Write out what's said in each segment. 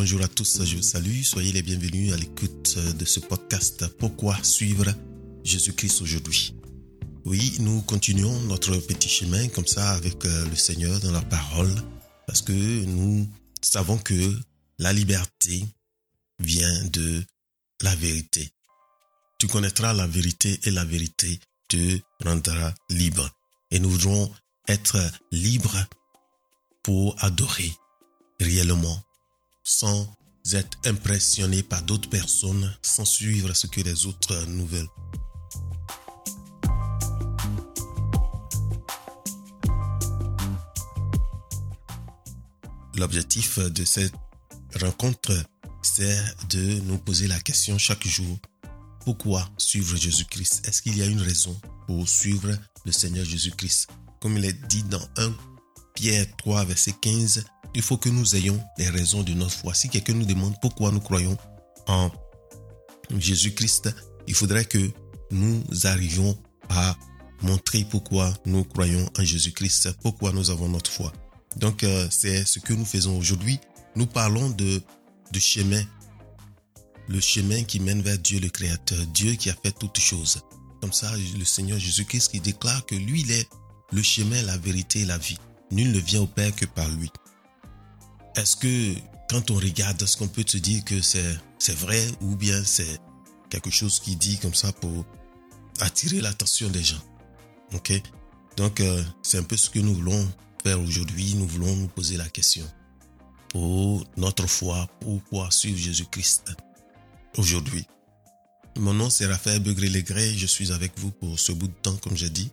bonjour à tous, je vous salue, soyez les bienvenus à l'écoute de ce podcast Pourquoi suivre Jésus-Christ aujourd'hui Oui, nous continuons notre petit chemin comme ça avec euh, le Seigneur dans la parole parce que nous savons que la liberté vient de la vérité. Tu connaîtras la vérité et la vérité te rendra libre. Et nous voudrons être libres pour adorer réellement sans être impressionné par d'autres personnes, sans suivre ce que les autres nous veulent. L'objectif de cette rencontre, c'est de nous poser la question chaque jour, pourquoi suivre Jésus-Christ? Est-ce qu'il y a une raison pour suivre le Seigneur Jésus-Christ? Comme il est dit dans 1 Pierre 3, verset 15, il faut que nous ayons les raisons de notre foi. Si quelqu'un nous demande pourquoi nous croyons en Jésus-Christ, il faudrait que nous arrivions à montrer pourquoi nous croyons en Jésus-Christ, pourquoi nous avons notre foi. Donc, euh, c'est ce que nous faisons aujourd'hui. Nous parlons de, chemin, le chemin qui mène vers Dieu le Créateur, Dieu qui a fait toutes choses. Comme ça, le Seigneur Jésus-Christ qui déclare que lui, il est le chemin, la vérité et la vie. Nul ne vient au Père que par lui. Est-ce que quand on regarde, est-ce qu'on peut se dire que c'est, vrai ou bien c'est quelque chose qui dit comme ça pour attirer l'attention des gens? Ok? Donc, euh, c'est un peu ce que nous voulons faire aujourd'hui. Nous voulons nous poser la question pour notre foi, pourquoi suivre Jésus-Christ aujourd'hui? Mon nom c'est Raphaël Begré-Legré, je suis avec vous pour ce bout de temps, comme j'ai dit.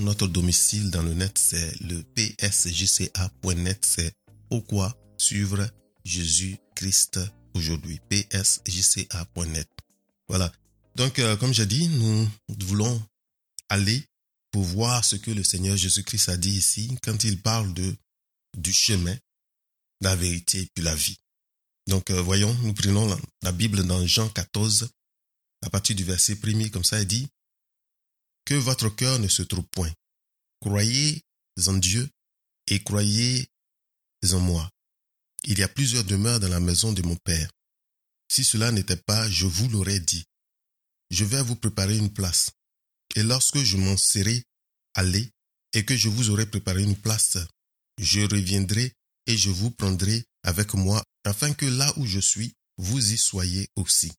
Notre domicile dans le net, c'est le psjca.net, c'est pourquoi suivre Jésus-Christ aujourd'hui. psjca.net. Voilà. Donc, euh, comme j'ai dit, nous voulons aller pour voir ce que le Seigneur Jésus-Christ a dit ici quand il parle de du chemin, la vérité et puis la vie. Donc, euh, voyons, nous prenons la, la, Bible dans Jean 14, à partir du verset premier, comme ça, il dit, Que votre cœur ne se trouve point. Croyez en Dieu et croyez en moi. Il y a plusieurs demeures dans la maison de mon Père. Si cela n'était pas, je vous l'aurais dit. Je vais vous préparer une place. Et lorsque je m'en serai allé et que je vous aurai préparé une place, je reviendrai et je vous prendrai avec moi, afin que là où je suis, vous y soyez aussi.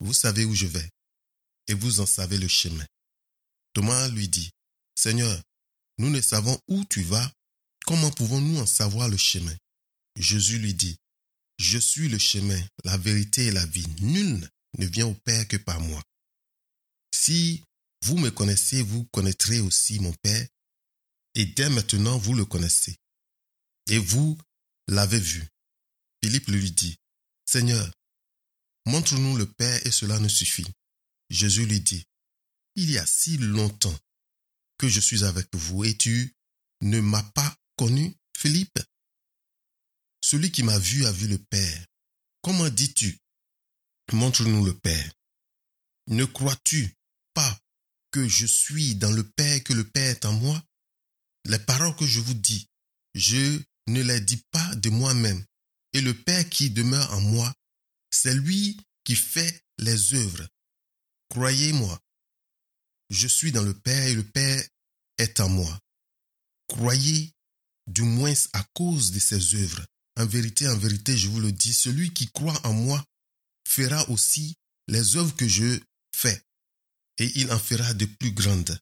Vous savez où je vais, et vous en savez le chemin. Thomas lui dit, Seigneur, nous ne savons où tu vas, Comment pouvons-nous en savoir le chemin? Jésus lui dit, Je suis le chemin, la vérité et la vie. Nul ne vient au Père que par moi. Si vous me connaissez, vous connaîtrez aussi mon Père, et dès maintenant vous le connaissez. Et vous l'avez vu. Philippe lui dit, Seigneur, montre-nous le Père et cela nous suffit. Jésus lui dit, Il y a si longtemps que je suis avec vous et tu ne m'as pas connu Philippe? Celui qui m'a vu a vu le Père. Comment dis-tu? Montre-nous le Père. Ne crois-tu pas que je suis dans le Père, que le Père est en moi? Les paroles que je vous dis, je ne les dis pas de moi-même. Et le Père qui demeure en moi, c'est lui qui fait les œuvres. Croyez-moi, je suis dans le Père et le Père est en moi. Croyez du moins à cause de ses œuvres. En vérité, en vérité, je vous le dis, celui qui croit en moi fera aussi les œuvres que je fais, et il en fera de plus grandes,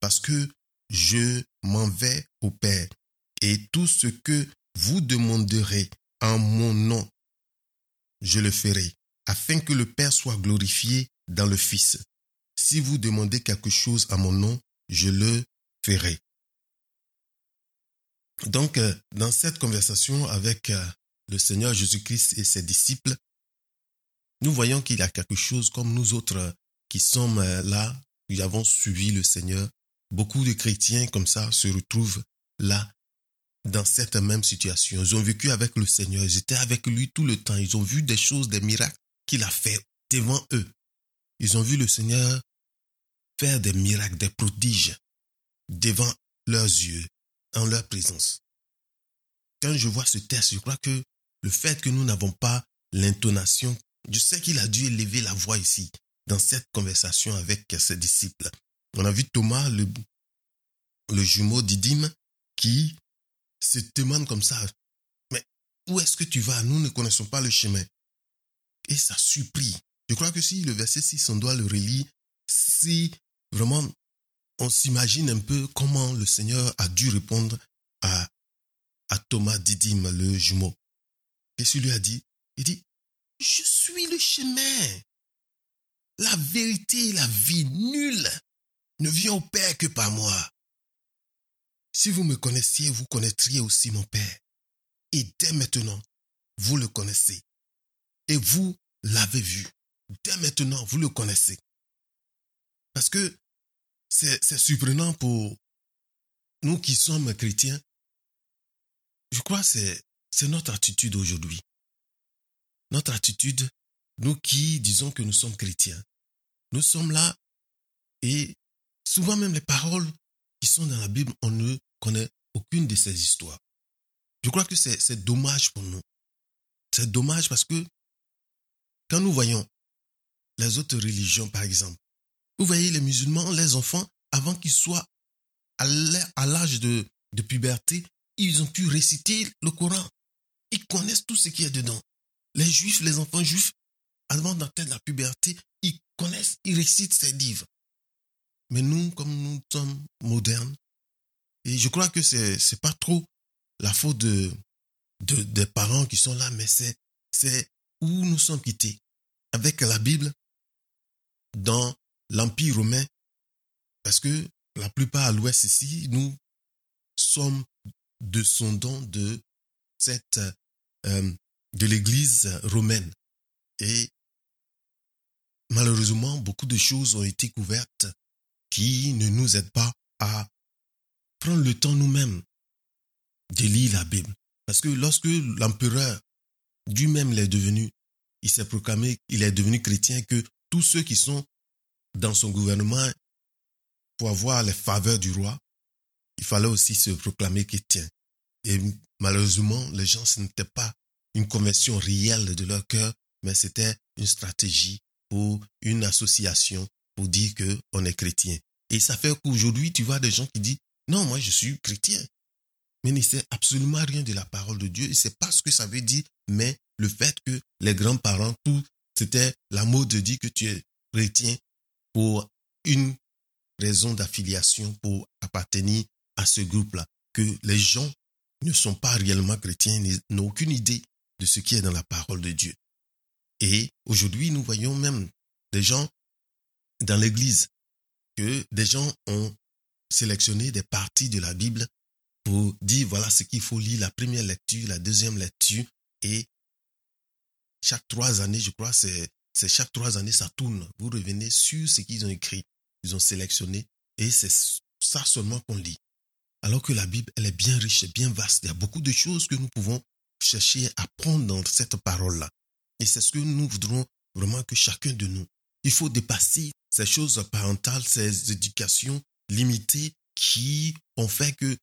parce que je m'en vais au Père, et tout ce que vous demanderez en mon nom, je le ferai, afin que le Père soit glorifié dans le Fils. Si vous demandez quelque chose à mon nom, je le ferai. Donc, euh, dans cette conversation avec euh, le Seigneur Jésus-Christ et ses disciples, nous voyons qu'il y a quelque chose comme nous autres euh, qui sommes là, qui avons suivi le Seigneur. Beaucoup de chrétiens comme ça se retrouvent là, dans cette même situation. Ils ont vécu avec le Seigneur, ils étaient avec lui tout le temps, ils ont vu des choses, des miracles qu'il a fait devant eux. Ils ont vu le Seigneur faire des miracles, des prodiges devant leurs yeux en leur présence. Quand je vois ce texte, je crois que le fait que nous n'avons pas l'intonation, je sais qu'il a dû élever la voix ici, dans cette conversation avec ses disciples. On a vu Thomas, le, jumeau d'Idim, qui se demande comme ça, mais où est-ce que tu vas? Nous ne connaissons pas le chemin. Et ça supplie. Je crois que si le verset 6, on doit le relire, si vraiment on s'imagine un peu comment le Seigneur a dû répondre à, Thomas Didim, le jumeau. Qu'est-ce lui a dit Il dit, je suis le chemin, la vérité la vie. Nulle ne vient au Père que par moi. Si vous me connaissiez, vous connaîtriez aussi mon Père. Et dès maintenant, vous le connaissez. Et vous l'avez vu. Dès maintenant, vous le connaissez. Parce que c'est surprenant pour nous qui sommes chrétiens. Je crois que c'est notre attitude aujourd'hui. Notre attitude, nous qui disons que nous sommes chrétiens, nous sommes là et souvent même les paroles qui sont dans la Bible, on ne connaît aucune de ces histoires. Je crois que c'est dommage pour nous. C'est dommage parce que quand nous voyons les autres religions, par exemple, vous voyez les musulmans, les enfants, avant qu'ils soient à l'âge de, de puberté, ils ont pu réciter le Coran. Ils connaissent tout ce qui est dedans. Les juifs, les enfants juifs, avant d'atteindre la puberté, ils connaissent, ils récitent ces livres. Mais nous, comme nous sommes modernes, et je crois que c'est c'est pas trop la faute de, de des parents qui sont là, mais c'est où nous sommes quittés avec la Bible dans l'Empire romain, parce que la plupart à l'ouest ici, nous sommes descendants de cette euh, de l'Église romaine et malheureusement beaucoup de choses ont été couvertes qui ne nous aident pas à prendre le temps nous-mêmes de lire la Bible. Parce que lorsque l'empereur lui-même l'est devenu, il s'est proclamé, il est devenu chrétien, que tous ceux qui sont dans son gouvernement, pour avoir les faveurs du roi, il fallait aussi se proclamer chrétien. Et malheureusement, les gens, ce n'était pas une conversion réelle de leur cœur, mais c'était une stratégie pour une association pour dire que on est chrétien. Et ça fait qu'aujourd'hui, tu vois des gens qui disent, non, moi je suis chrétien. Mais ne sait absolument rien de la parole de Dieu. Il ne sait pas ce que ça veut dire, mais le fait que les grands-parents, tout, c'était la mode de dire que tu es chrétien pour une raison d'affiliation, pour appartenir à ce groupe-là. Que les gens ne sont pas réellement chrétiens, n'ont aucune idée de ce qui est dans la parole de Dieu. Et aujourd'hui, nous voyons même des gens dans l'église, que des gens ont sélectionné des parties de la Bible pour dire voilà ce qu'il faut lire, la première lecture, la deuxième lecture, et chaque trois années, je crois, c'est c'est chaque trois années, ça tourne. Vous revenez sur ce qu'ils ont écrit, ils ont sélectionné, et c'est ça seulement qu'on lit. Alors que la Bible, elle est bien riche, bien vaste. Il y a beaucoup de choses que nous pouvons chercher à prendre dans cette parole-là. Et c'est ce que nous voudrons vraiment que chacun de nous, il faut dépasser ces choses parentales, ces éducations limitées qui ont fait que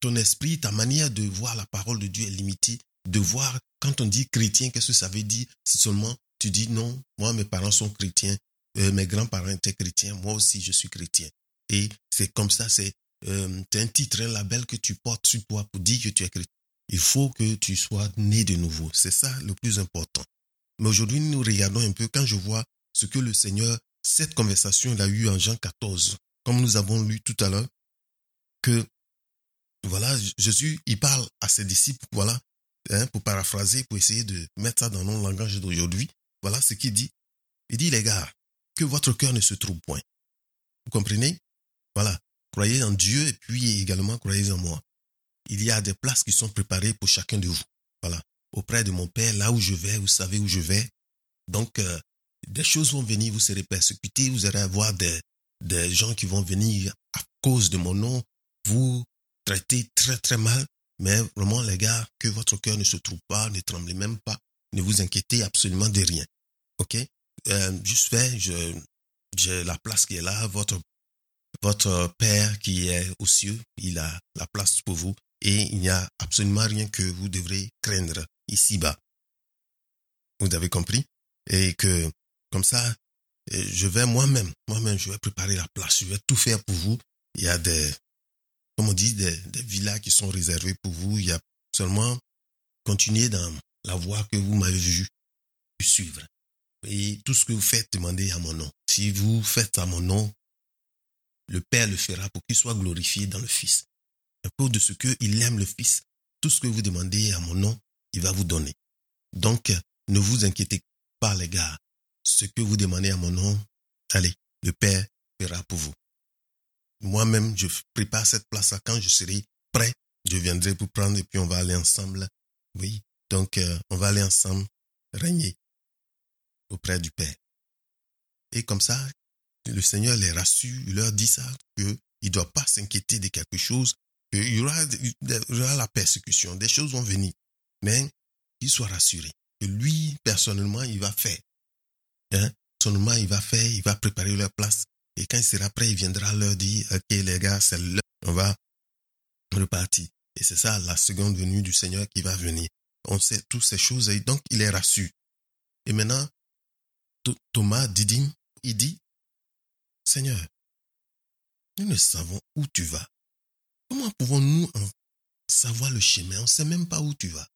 ton esprit, ta manière de voir la parole de Dieu est limitée. De voir, quand on dit chrétien, qu'est-ce que ça veut dire? C'est seulement tu dis non, moi mes parents sont chrétiens, euh, mes grands-parents étaient chrétiens, moi aussi je suis chrétien. Et c'est comme ça, c'est euh, un titre, un label que tu portes sur toi pour dire que tu es chrétien. Il faut que tu sois né de nouveau. C'est ça le plus important. Mais aujourd'hui, nous regardons un peu, quand je vois ce que le Seigneur, cette conversation, il a eu en Jean 14, comme nous avons lu tout à l'heure, que, voilà, Jésus, il parle à ses disciples, voilà, hein, pour paraphraser, pour essayer de mettre ça dans nos langage d'aujourd'hui. Voilà ce qu'il dit. Il dit, les gars, que votre cœur ne se trouve point. Vous comprenez? Voilà. Croyez en Dieu et puis également croyez en moi. Il y a des places qui sont préparées pour chacun de vous. Voilà. Auprès de mon Père, là où je vais, vous savez où je vais. Donc, euh, des choses vont venir, vous serez persécutés, vous allez avoir des, des gens qui vont venir à cause de mon nom, vous traiter très très mal. Mais vraiment, les gars, que votre cœur ne se trouve pas, ne tremblez même pas, ne vous inquiétez absolument de rien. OK? Euh, Juste fait, je, j'ai la place qui est là, votre, votre Père qui est aux cieux, il a la place pour vous. Et il n'y a absolument rien que vous devrez craindre ici-bas. Vous avez compris? Et que, comme ça, je vais moi-même, moi-même, je vais préparer la place, je vais tout faire pour vous. Il y a des, comme on dit, des, des villas qui sont réservées pour vous. Il y a seulement continuer dans la voie que vous m'avez vu suivre. Et tout ce que vous faites, demandez à mon nom. Si vous faites à mon nom, le Père le fera pour qu'il soit glorifié dans le Fils. À cause de ce qu'il aime le Fils, tout ce que vous demandez à mon nom, il va vous donner. Donc, ne vous inquiétez pas, les gars. Ce que vous demandez à mon nom, allez, le Père fera pour vous. Moi-même, je prépare cette place-là. Quand je serai prêt, je viendrai pour prendre et puis on va aller ensemble. Oui, donc euh, on va aller ensemble régner auprès du Père. Et comme ça, le Seigneur les rassure, il leur dit ça, qu'il ne doit pas s'inquiéter de quelque chose, qu'il y aura, la persécution, des choses vont venir. Mais qu'il soit rassuré, que lui, personnellement, il va faire. Hein? Personnellement, il va faire, il va préparer leur place. Et quand il sera prêt, il viendra leur dire, OK les gars, c'est l'heure, on va repartir. Et c'est ça, la seconde venue du Seigneur qui va venir. On sait toutes ces choses et donc il est rassuré. Et maintenant, Thomas dit, il dit, Seigneur, nous ne savons où tu vas. Comment pouvons-nous savoir le chemin? On ne sait même pas où tu vas.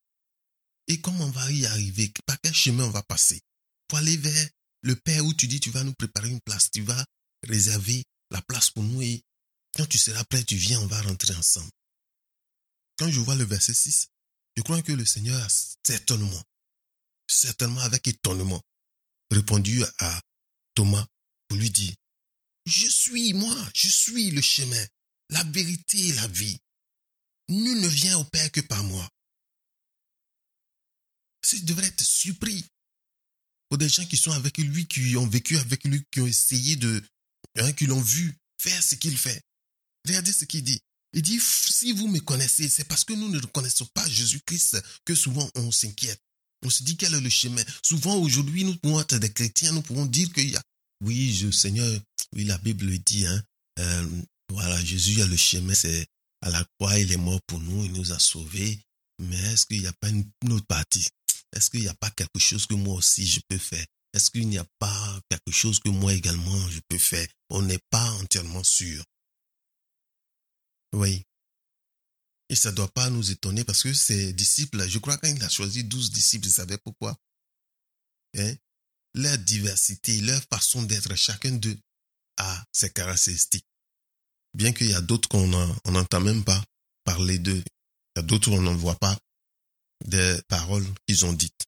Et comment on va y arriver? Par quel chemin on va passer? Pour aller vers le Père où tu dis tu vas nous préparer une place, tu vas réserver la place pour nous et quand tu seras prêt, tu viens, on va rentrer ensemble. Quand je vois le verset 6, je crois que le Seigneur a certainement, certainement avec étonnement, répondu à Thomas pour lui dire, je suis moi, je suis le chemin, la vérité et la vie. Nul ne vient au Père que par moi. Ça devrait être surpris pour des gens qui sont avec lui, qui ont vécu avec lui, qui ont essayé de, hein, qui l'ont vu faire ce qu'il fait. Regardez ce qu'il dit. Il dit, si vous me connaissez, c'est parce que nous ne connaissons pas Jésus-Christ que souvent on s'inquiète. On se dit quel est le chemin? Souvent aujourd'hui, nous pouvons être des chrétiens, nous pouvons dire qu'il y a, oui, Seigneur, oui, la Bible le dit, hein, euh, voilà, Jésus a le chemin, c'est à la croix, il est mort pour nous, il nous a sauvés. Mais est-ce qu'il n'y a pas une, autre partie? Est-ce qu'il n'y a pas quelque chose que moi aussi je peux faire? Est-ce qu'il n'y a pas quelque chose que moi également je peux faire? On n'est pas entièrement sûr. Oui. Et ça ne doit pas nous étonner parce que ces disciples, je crois qu'il a choisi douze disciples, vous savez pourquoi hein? Leur diversité, leur façon d'être, chacun d'eux a ses caractéristiques. Bien qu'il y a d'autres qu'on n'entend même pas parler d'eux, il y a d'autres on n'en voit pas des paroles qu'ils ont dites.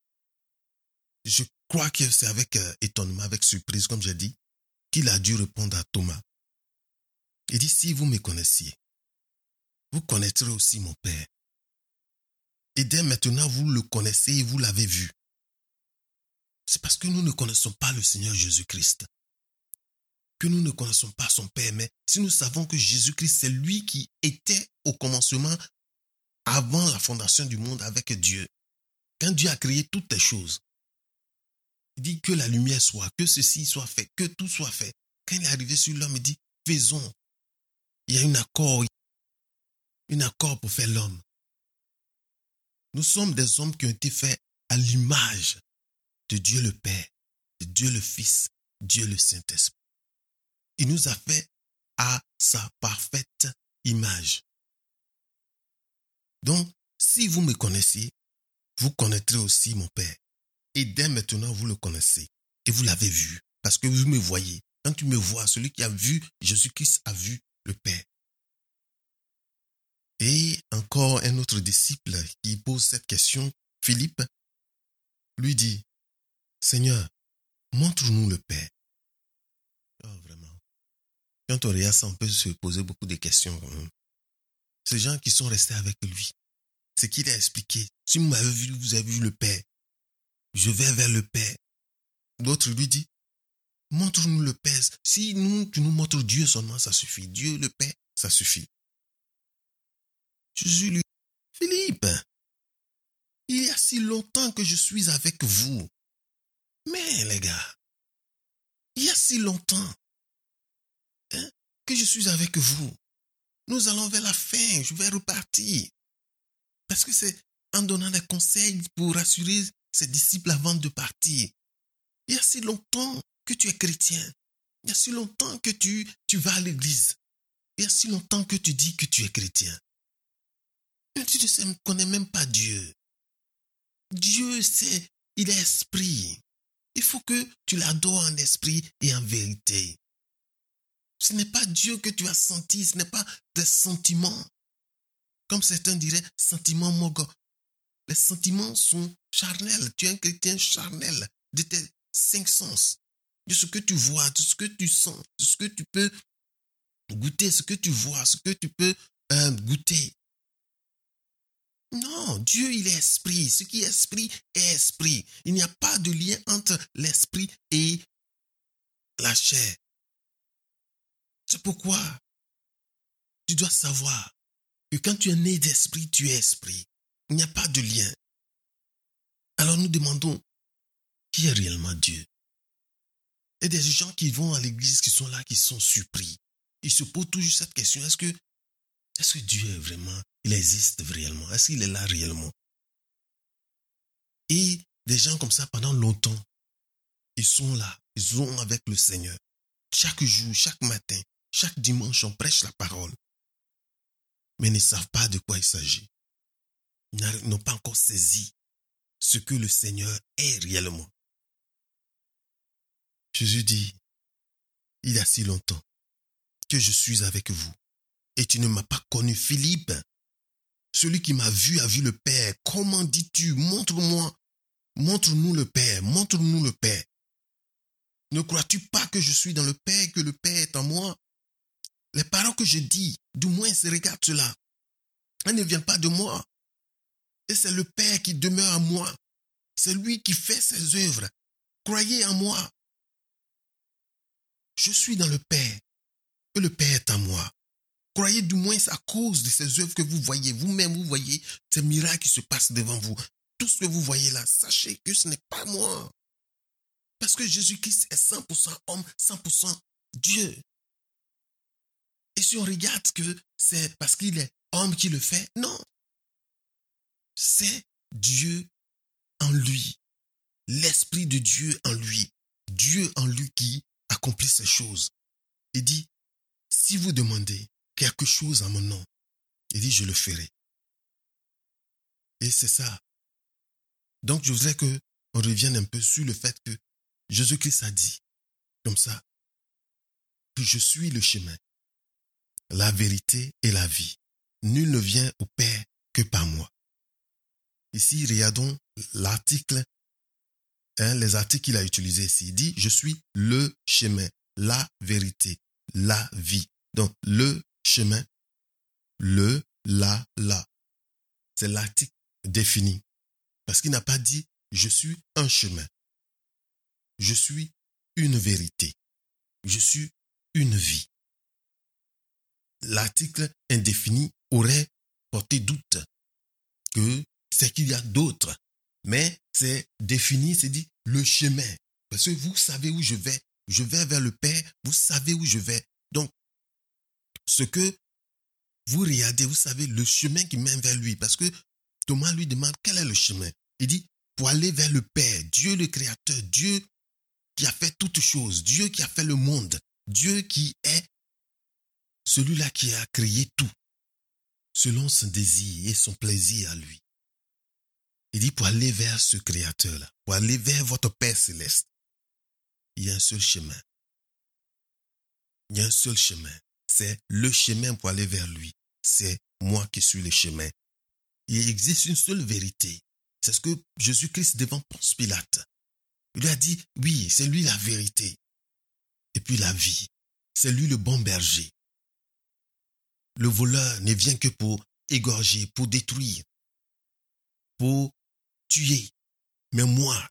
Je crois que c'est avec euh, étonnement, avec surprise, comme j'ai dit, qu'il a dû répondre à Thomas. Il dit, si vous me connaissiez, vous connaîtrez aussi mon Père. Et dès maintenant, vous le connaissez et vous l'avez vu. C'est parce que nous ne connaissons pas le Seigneur Jésus-Christ. Que nous ne connaissons pas son Père. Mais si nous savons que Jésus-Christ, c'est lui qui était au commencement avant la fondation du monde avec Dieu. Quand Dieu a créé toutes les choses, il dit que la lumière soit, que ceci soit fait, que tout soit fait. Quand il est arrivé sur l'homme, il dit, faisons. Il y a un accord, un accord pour faire l'homme. Nous sommes des hommes qui ont été faits à l'image de Dieu le Père, de Dieu le Fils, Dieu le Saint-Esprit. Il nous a fait à sa parfaite image. Donc, si vous me connaissez, vous connaîtrez aussi mon Père. Et dès maintenant, vous le connaissez. Et vous l'avez vu. Parce que vous me voyez. Quand tu me vois, celui qui a vu Jésus-Christ a vu le Père. Et encore un autre disciple qui pose cette question, Philippe, lui dit, Seigneur, montre-nous le Père. Oh, vraiment. Quand on regarde ça, on peut se poser beaucoup de questions. Ces gens qui sont restés avec lui, c'est qu'il a expliqué. Si vous m'avez vu, vous avez vu le Père. Je vais vers le Père. D'autres lui dit, montre-nous le Père. Si nous, tu nous montres Dieu seulement, ça suffit. Dieu, le Père, ça suffit. Jésus lui Philippe, il y a si longtemps que je suis avec vous. Mais les gars, il y a si longtemps hein, que je suis avec vous. Nous allons vers la fin, je vais repartir. Parce que c'est en donnant des conseils pour rassurer ses disciples avant de partir. Il y a si longtemps que tu es chrétien. Il y a si longtemps que tu, tu vas à l'église. Il y a si longtemps que tu dis que tu es chrétien. Tu ne connais même pas Dieu. Dieu, c'est, il est esprit. Il faut que tu l'adores en esprit et en vérité. Ce n'est pas Dieu que tu as senti, ce n'est pas des sentiments. Comme certains diraient, sentiments mogo. Les sentiments sont charnels. Tu es un chrétien charnel de tes cinq sens. De ce que tu vois, de ce que tu sens, de ce que tu peux goûter, ce que tu vois, ce que tu peux euh, goûter. Non, Dieu, il est esprit. Ce qui est esprit est esprit. Il n'y a pas de lien entre l'esprit et la chair. C'est pourquoi tu dois savoir que quand tu es né d'esprit, tu es esprit. Il n'y a pas de lien. Alors nous demandons, qui est réellement Dieu? Et des gens qui vont à l'église, qui sont là, qui sont surpris. Ils se posent toujours cette question, est-ce que, est-ce que Dieu est vraiment, il existe réellement? Est-ce qu'il est là réellement? Et des gens comme ça, pendant longtemps, ils sont là, ils sont avec le Seigneur. Chaque jour, chaque matin, chaque dimanche, on prêche la parole. Mais ils ne savent pas de quoi il s'agit. Ils n'ont pas encore saisi ce que le Seigneur est réellement. Jésus dit, il y a si longtemps que je suis avec vous et tu ne m'as pas connu, Philippe. Celui qui m'a vu a vu le Père. Comment dis-tu, montre-moi, montre-nous le Père, montre-nous le Père. Ne crois-tu pas que je suis dans le Père, que le Père est en moi? Les paroles que je dis, du moins, regarde cela. Elles ne viennent pas de moi. Et c'est le Père qui demeure en moi. C'est lui qui fait ses œuvres. Croyez en moi. Je suis dans le Père. Et le Père est en moi. Croyez du moins à cause de ces œuvres que vous voyez. Vous-même, vous voyez ces miracles qui se passent devant vous. Tout ce que vous voyez là, sachez que ce n'est pas moi. Parce que Jésus-Christ est 100% homme, 100% Dieu. Et si on regarde que c'est parce qu'il est homme qui le fait, non. C'est Dieu en lui. L'Esprit de Dieu en lui. Dieu en lui qui accomplit ces choses. Il dit, si vous demandez quelque chose en mon nom, il dit, je le ferai. Et c'est ça. Donc, je voudrais que on revienne un peu sur le fait que Jésus-Christ a dit, comme ça, que je suis le chemin, la vérité et la vie. Nul ne vient au Père que par moi. Ici, regardons l'article, hein, les articles qu'il a utilisés ici. Il dit, je suis le chemin, la vérité, la vie. Donc, le chemin, le, la, la. C'est l'article défini. Parce qu'il n'a pas dit, je suis un chemin. Je suis une vérité. Je suis une vie l'article indéfini aurait porté doute que c'est qu'il y a d'autres. Mais c'est défini, c'est dit le chemin. Parce que vous savez où je vais. Je vais vers le Père, vous savez où je vais. Donc, ce que vous regardez, vous savez le chemin qui mène vers lui. Parce que Thomas lui demande quel est le chemin? Il dit, pour aller vers le Père, Dieu le Créateur, Dieu qui a fait toutes choses, Dieu qui a fait le monde, Dieu qui est celui-là qui a créé tout, selon son désir et son plaisir à lui. Il dit pour aller vers ce Créateur-là, pour aller vers votre Père céleste, il y a un seul chemin. Il y a un seul chemin. C'est le chemin pour aller vers lui. C'est moi qui suis le chemin. Il existe une seule vérité. C'est ce que Jésus-Christ devant Ponce Pilate. Il lui a dit, oui, c'est lui la vérité. Et puis la vie. C'est lui le bon berger. Le voleur ne vient que pour égorger, pour détruire, pour tuer. Mais moi,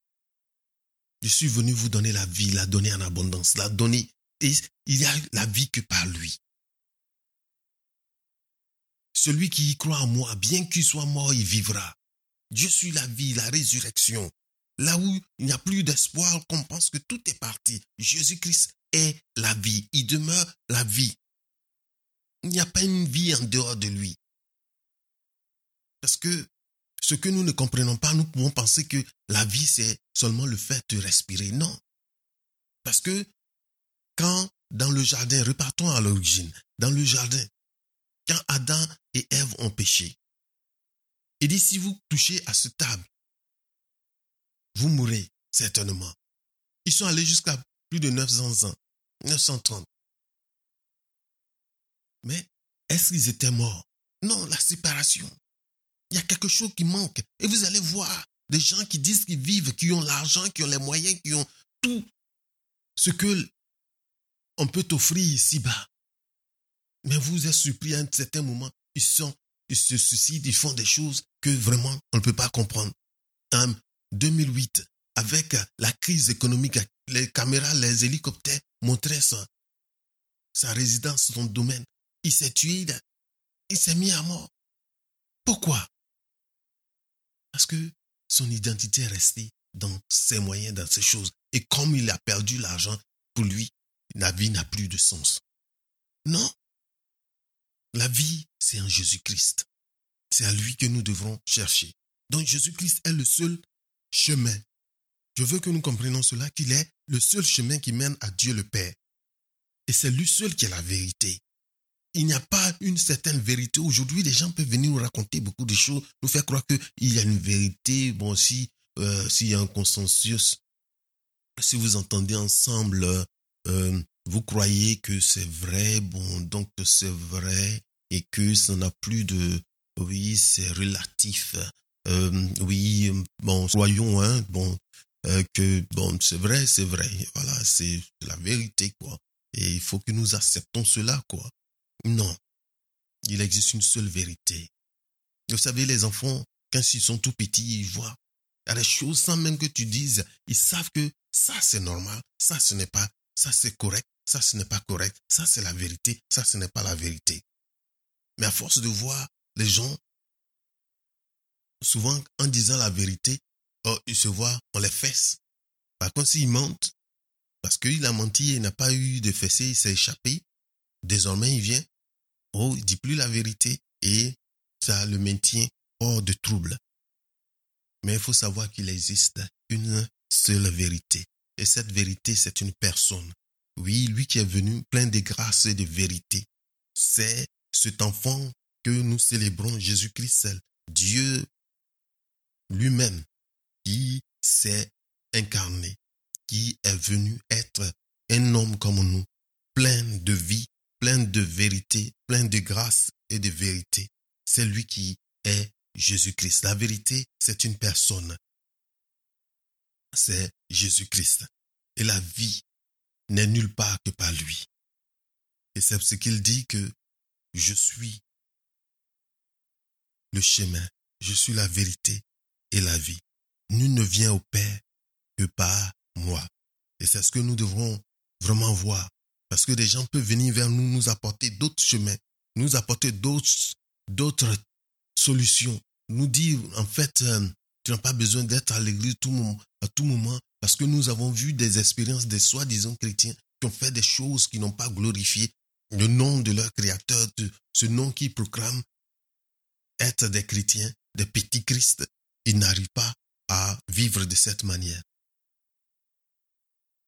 je suis venu vous donner la vie, la donner en abondance, la donner. Et il y a la vie que par lui. Celui qui y croit en moi, bien qu'il soit mort, il vivra. Je suis la vie, la résurrection. Là où il n'y a plus d'espoir, qu'on pense que tout est parti. Jésus-Christ est la vie. Il demeure la vie. Il n'y a pas une vie en dehors de lui. Parce que ce que nous ne comprenons pas, nous pouvons penser que la vie, c'est seulement le fait de respirer. Non. Parce que quand dans le jardin, repartons à l'origine, dans le jardin, quand Adam et Ève ont péché, il dit, si vous touchez à ce table, vous mourrez certainement. Ils sont allés jusqu'à plus de 900 ans, 930. Mais est-ce qu'ils étaient morts? Non, la séparation. Il y a quelque chose qui manque. Et vous allez voir des gens qui disent qu'ils vivent, qui ont l'argent, qui ont les moyens, qui ont tout ce que on peut offrir ici-bas. Mais vous êtes surpris à un certain moment, ils sont, ils se suicident, ils font des choses que vraiment on ne peut pas comprendre. En 2008, avec la crise économique, les caméras, les hélicoptères montraient. Sa résidence, son domaine. Il s'est tué, il s'est mis à mort. Pourquoi? Parce que son identité est restée dans ses moyens, dans ses choses. Et comme il a perdu l'argent, pour lui, la vie n'a plus de sens. Non. La vie, c'est en Jésus-Christ. C'est à lui que nous devrons chercher. Donc Jésus-Christ est le seul chemin. Je veux que nous comprenions cela, qu'il est le seul chemin qui mène à Dieu le Père. Et c'est lui seul qui est la vérité. Il n'y a pas une certaine vérité. Aujourd'hui, les gens peuvent venir nous raconter beaucoup de choses, nous faire croire qu'il y a une vérité. Bon, si euh, s'il y a un consensus, si vous entendez ensemble, euh, vous croyez que c'est vrai, bon, donc c'est vrai, et que ça n'a plus de, oui, c'est relatif. Euh, oui, bon, soyons, hein, bon, euh, que, bon, c'est vrai, c'est vrai. Voilà, c'est la vérité, quoi. Et il faut que nous acceptons cela, quoi. Non. Il existe une seule vérité. Vous savez, les enfants, quand ils sont tout petits, ils voient. Il y a des choses sans même que tu dises. Ils savent que ça, c'est normal. Ça, ce n'est pas. Ça, c'est correct. Ça, ce n'est pas correct. Ça, c'est la vérité. Ça, ce n'est pas la vérité. Mais à force de voir les gens, souvent, en disant la vérité, oh, ils se voient, on les fesses. Par contre, s'ils mentent, parce qu'il a menti et n'a pas eu de fessée, il s'est échappé, désormais il vient, oh, il dit plus la vérité et ça le maintient hors de trouble. Mais il faut savoir qu'il existe une seule vérité. Et cette vérité, c'est une personne. Oui, lui qui est venu plein de grâce et de vérité. C'est cet enfant que nous célébrons, Jésus-Christ, Dieu lui-même, qui s'est incarné, qui est venu être un homme comme nous, plein de vie, plein de vérité, plein de grâce et de vérité. C'est lui qui est Jésus-Christ. La vérité, c'est une personne. C'est Jésus-Christ. Et la vie n'est nulle part que par lui. Et c'est ce qu'il dit que je suis le chemin, je suis la vérité et la vie. Nul ne vient au Père que par moi. Et c'est ce que nous devrons vraiment voir. Parce que des gens peuvent venir vers nous, nous apporter d'autres chemins, nous apporter d'autres, d'autres solutions, nous dire, en fait, euh, tu n'as pas besoin d'être à l'église tout moment, à tout moment, parce que nous avons vu des expériences des soi-disant chrétiens qui ont fait des choses qui n'ont pas glorifié le nom de leur créateur, ce nom qui proclame être des chrétiens, des petits Christ. Ils n'arrivent pas à vivre de cette manière.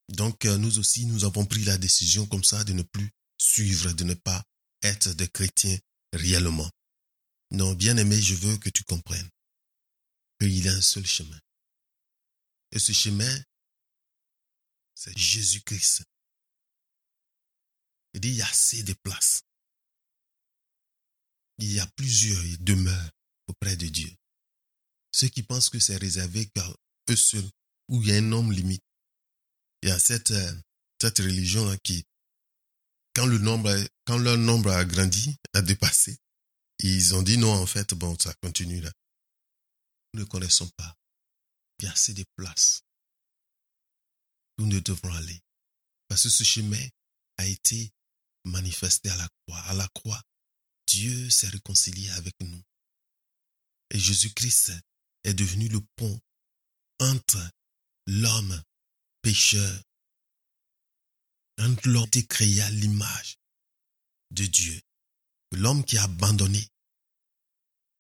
Donc euh, nous aussi, nous avons pris la décision comme ça de ne plus suivre, de ne pas être des chrétiens réellement. Non, bien aimé, je veux que tu comprennes qu'il y a un seul chemin. Et ce chemin, c'est Jésus-Christ. Il dit, il y a assez de places. Il y a plusieurs demeures auprès de Dieu. Ceux qui pensent que c'est réservé qu'à eux seuls, où il y a un nombre limite. Il y a cette, euh, cette religion-là qui, quand quand leur nombre a grandi, a dépassé, ils ont dit non, en fait, bon, ça continue là. Nous ne connaissons pas. Il assez de places. Nous ne devrons aller. Parce que ce chemin a été manifesté à la croix. À la croix, Dieu s'est réconcilié avec nous. Et Jésus-Christ est devenu le pont entre l'homme pécheur, entre l'homme qui créé à l'image de Dieu, l'homme qui a abandonné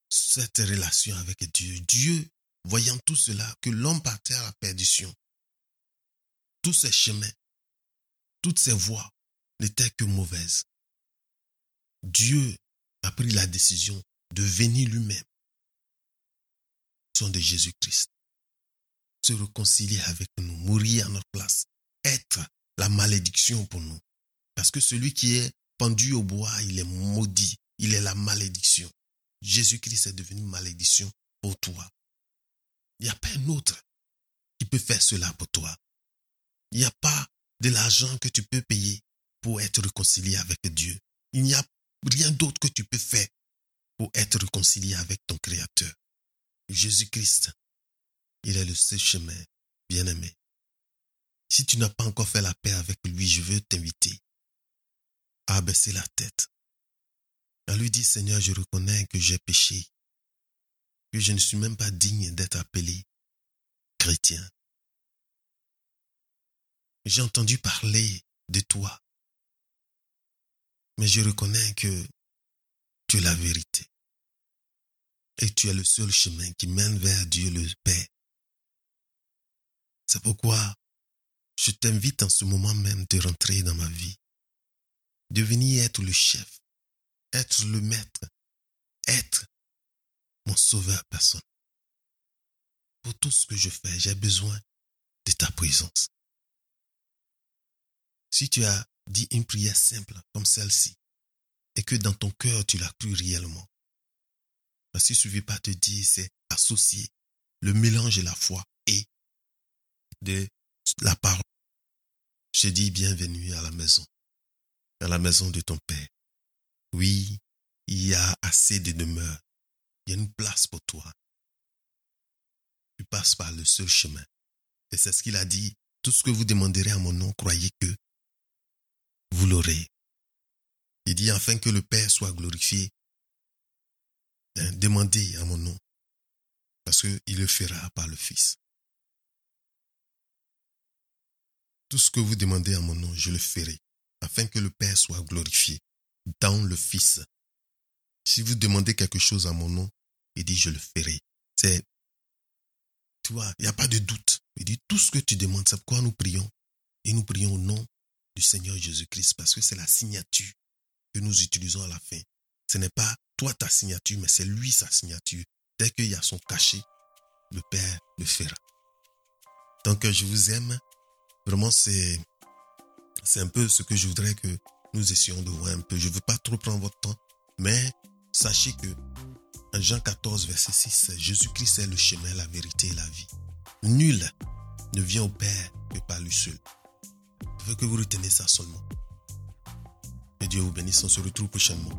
cette relation avec Dieu. Dieu, voyant tout cela, que l'homme partait à la perdition, tous ses chemins, toutes ses voies n'étaient que mauvaises. Dieu a pris la décision de venir lui-même, son de Jésus-Christ, se réconcilier avec nous, mourir à notre place, être la malédiction pour nous. Parce que celui qui est pendu au bois, il est maudit, il est la malédiction. Jésus-Christ est devenu malédiction pour toi. Il n'y a pas un autre qui peut faire cela pour toi. Il n'y a pas de l'argent que tu peux payer pour être réconcilié avec Dieu. Il n'y a rien d'autre que tu peux faire pour être réconcilié avec ton Créateur. Jésus-Christ, il est le seul chemin, bien-aimé. Si tu n'as pas encore fait la paix avec lui, je veux t'inviter à abaisser la tête, à lui dire, Seigneur, je reconnais que j'ai péché, que je ne suis même pas digne d'être appelé chrétien. J'ai entendu parler de toi, mais je reconnais que tu es la vérité et tu es le seul chemin qui mène vers Dieu le Père. C'est pourquoi je t'invite en ce moment même de rentrer dans ma vie, de venir être le chef, être le maître, être mon sauveur personnel. Pour tout ce que je fais, j'ai besoin de ta présence. Si tu as dit une prière simple comme celle-ci, et que dans ton cœur tu l'as cru réellement, parce qu'il ne suffit pas de dire, c'est associer le mélange et la foi et de la parole. Je dis bienvenue à la maison, à la maison de ton Père. Oui, il y a assez de demeures. Place pour toi. Tu passes par le seul chemin. Et c'est ce qu'il a dit. Tout ce que vous demanderez à mon nom, croyez que vous l'aurez. Il dit afin que le Père soit glorifié. Hein, demandez à mon nom. Parce qu'il le fera par le Fils. Tout ce que vous demandez à mon nom, je le ferai, afin que le Père soit glorifié dans le Fils. Si vous demandez quelque chose à mon nom, il dit, je le ferai. C'est, tu vois, il n'y a pas de doute. Il dit, tout ce que tu demandes, c'est pourquoi nous prions. Et nous prions au nom du Seigneur Jésus-Christ, parce que c'est la signature que nous utilisons à la fin. Ce n'est pas toi ta signature, mais c'est lui sa signature. Dès qu'il y a son cachet, le Père le fera. Donc, je vous aime. Vraiment, c'est, c'est un peu ce que je voudrais que nous essayons de voir un peu. Je ne veux pas trop prendre votre temps, mais sachez que en Jean 14, verset 6, Jésus-Christ est le chemin, la vérité et la vie. Nul ne vient au Père que par lui seul. Je veux que vous retenez ça seulement. Que Dieu vous bénisse. On se retrouve prochainement.